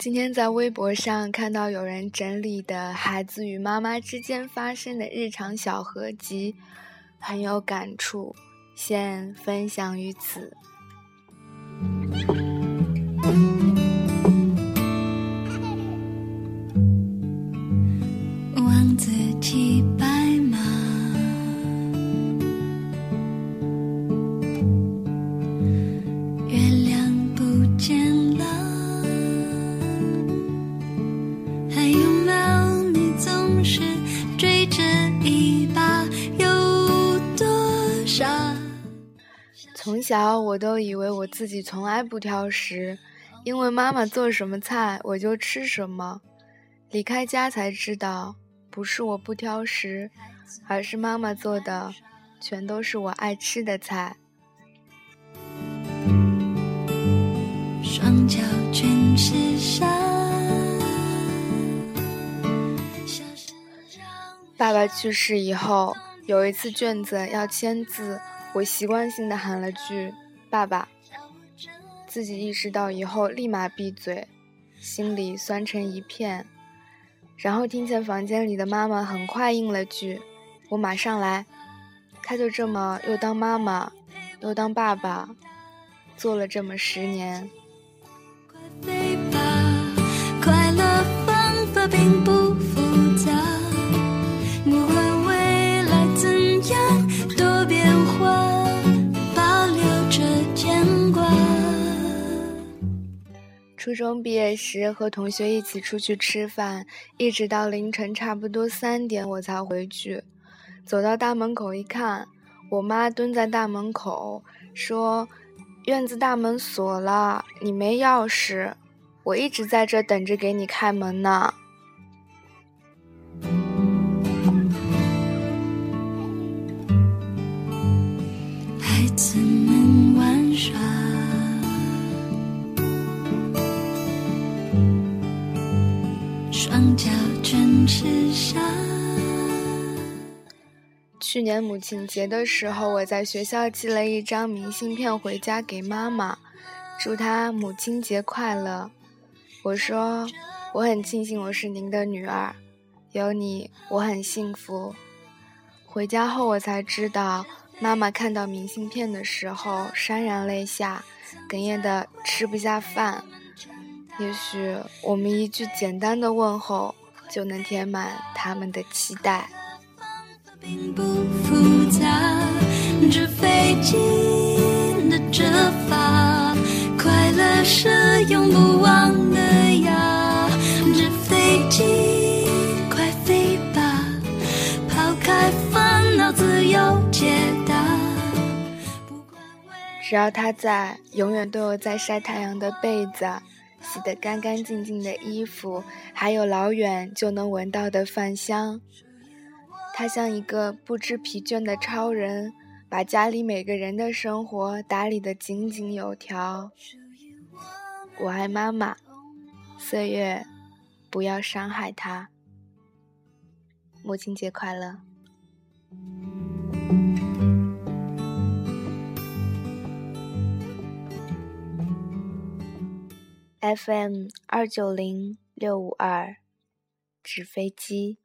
今天在微博上看到有人整理的孩子与妈妈之间发生的日常小合集，很有感触，现分享于此。从小我都以为我自己从来不挑食，因为妈妈做什么菜我就吃什么。离开家才知道，不是我不挑食，而是妈妈做的全都是我爱吃的菜。双脚全是沙。爸爸去世以后，有一次卷子要签字。我习惯性的喊了句“爸爸”，自己意识到以后立马闭嘴，心里酸成一片。然后听见房间里的妈妈很快应了句：“我马上来。”他就这么又当妈妈，又当爸爸，做了这么十年。初中毕业时，和同学一起出去吃饭，一直到凌晨差不多三点我才回去。走到大门口一看，我妈蹲在大门口说：“院子大门锁了，你没钥匙，我一直在这等着给你开门呢。”孩子们去年母亲节的时候，我在学校寄了一张明信片回家给妈妈，祝她母亲节快乐。我说，我很庆幸我是您的女儿，有你我很幸福。回家后我才知道，妈妈看到明信片的时候潸然泪下，哽咽的吃不下饭。也许我们一句简单的问候。就能填满他们的期待。并不复杂，纸飞机的折法，快乐是永不忘的呀。纸飞机，快飞吧，抛开烦恼，自由解答。只要他在，永远都有在晒太阳的被子。洗得干干净净的衣服，还有老远就能闻到的饭香。他像一个不知疲倦的超人，把家里每个人的生活打理得井井有条。我爱妈妈，岁月，不要伤害她。母亲节快乐。FM 二九零六五二，纸飞机。